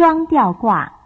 双吊挂。